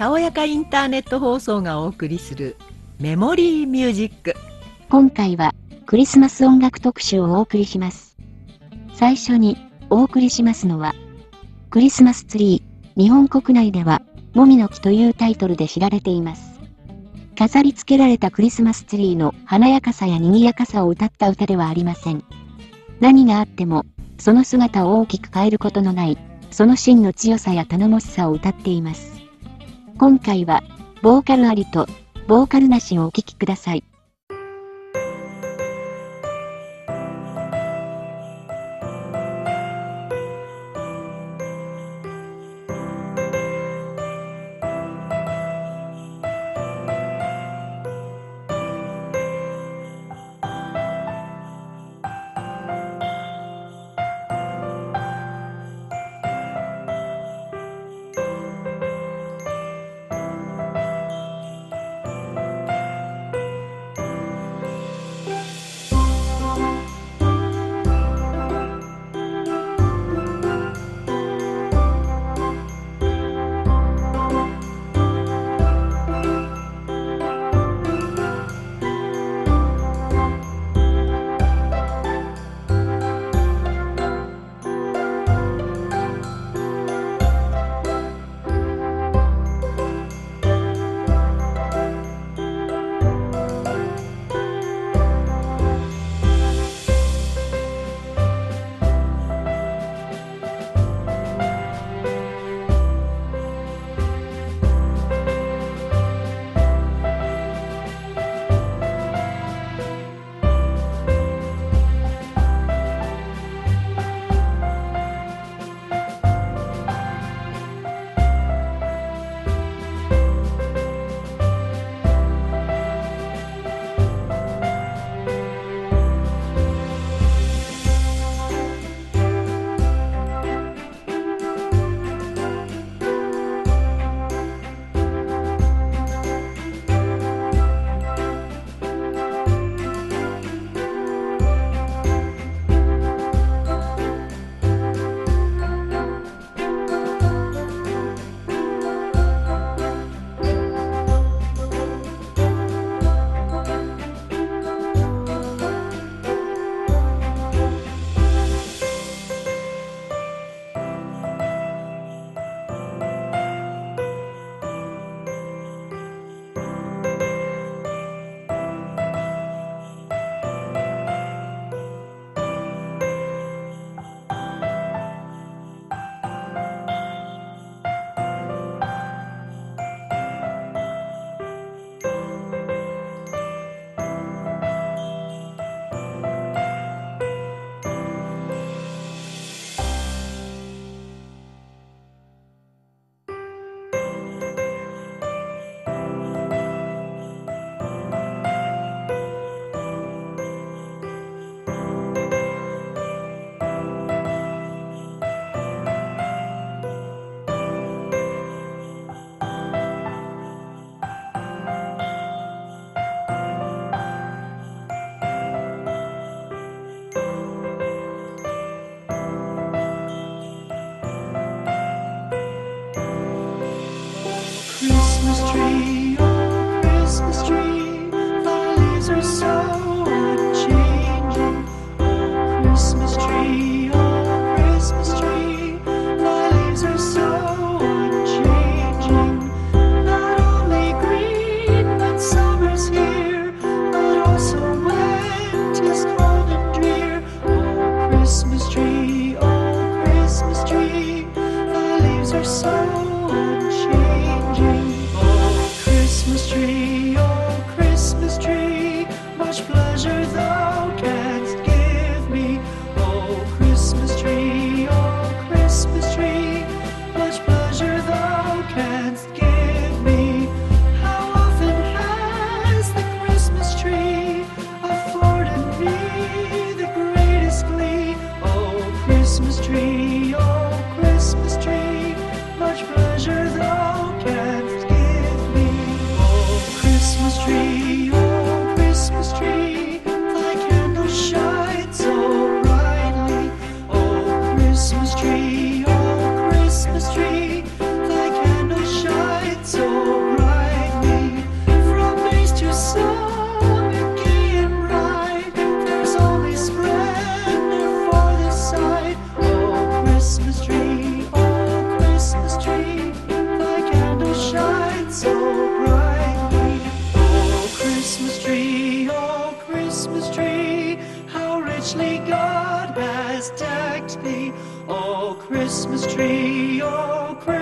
たおやかインターネット放送がお送りするメモリーミュージック。今回はクリスマス音楽特集をお送りします。最初にお送りしますのはクリスマスツリー日本国内ではもみの木というタイトルで知られています。飾り付けられたクリスマスツリーの華やかさや賑やかさを歌った歌ではありません。何があってもその姿を大きく変えることのないその真の強さや頼もしさを歌っています。今回は、ボーカルありと、ボーカルなしをお聴きください。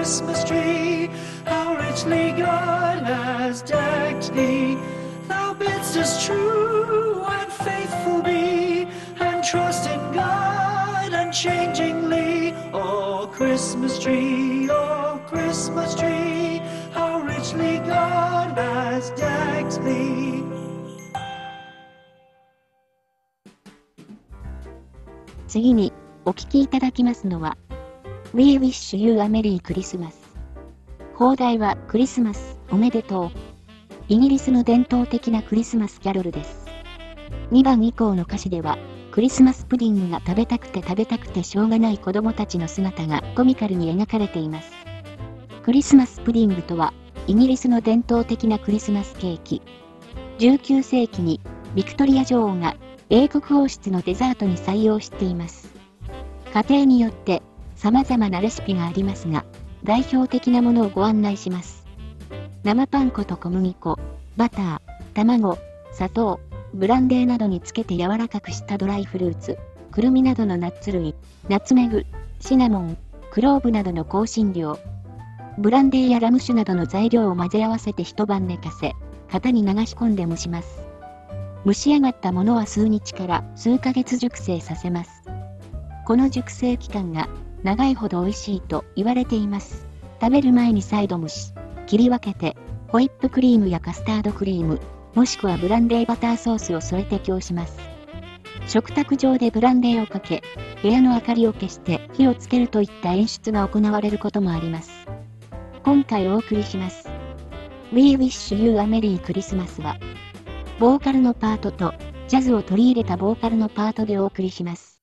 Christmas tree, how richly God has decked thee. Thou bidst us true and faithful be, and trust in God unchangingly. Oh, Christmas tree, oh, Christmas tree, how richly God has decked thee. 次にお聴きいただきますのは We Wish You a Merry Christmas 放題はクリスマスおめでとう。イギリスの伝統的なクリスマスキャロルです。2番以降の歌詞ではクリスマスプディングが食べたくて食べたくてしょうがない子供たちの姿がコミカルに描かれています。クリスマスプディングとはイギリスの伝統的なクリスマスケーキ。19世紀にビクトリア女王が英国王室のデザートに採用しています。家庭によって様々なレシピがありますが、代表的なものをご案内します。生パン粉と小麦粉、バター、卵、砂糖、ブランデーなどにつけて柔らかくしたドライフルーツ、くるみなどのナッツ類、ナツメグ、シナモン、クローブなどの香辛料、ブランデーやラム酒などの材料を混ぜ合わせて一晩寝かせ、型に流し込んで蒸します。蒸し上がったものは数日から数ヶ月熟成させます。この熟成期間が長いほど美味しいと言われています。食べる前に再度蒸し、切り分けて、ホイップクリームやカスタードクリーム、もしくはブランデーバターソースを添えて供します。食卓上でブランデーをかけ、部屋の明かりを消して火をつけるといった演出が行われることもあります。今回お送りします。We Wish You a Merry Christmas は、ボーカルのパートと、ジャズを取り入れたボーカルのパートでお送りします。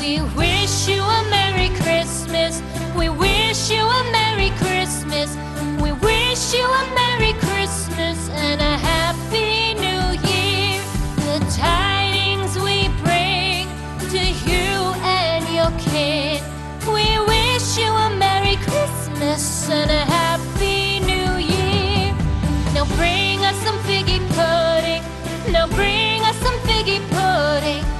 We wish you a Merry Christmas. We wish you a Merry Christmas. We wish you a Merry Christmas and a Happy New Year. The tidings we bring to you and your kid. We wish you a Merry Christmas and a Happy New Year. Now bring us some figgy pudding. Now bring us some figgy pudding.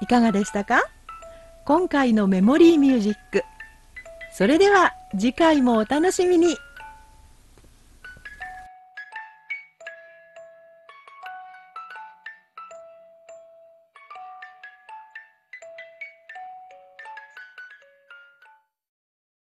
いかがでしたか？今回のメモリーミュージック。それでは次回もお楽しみに。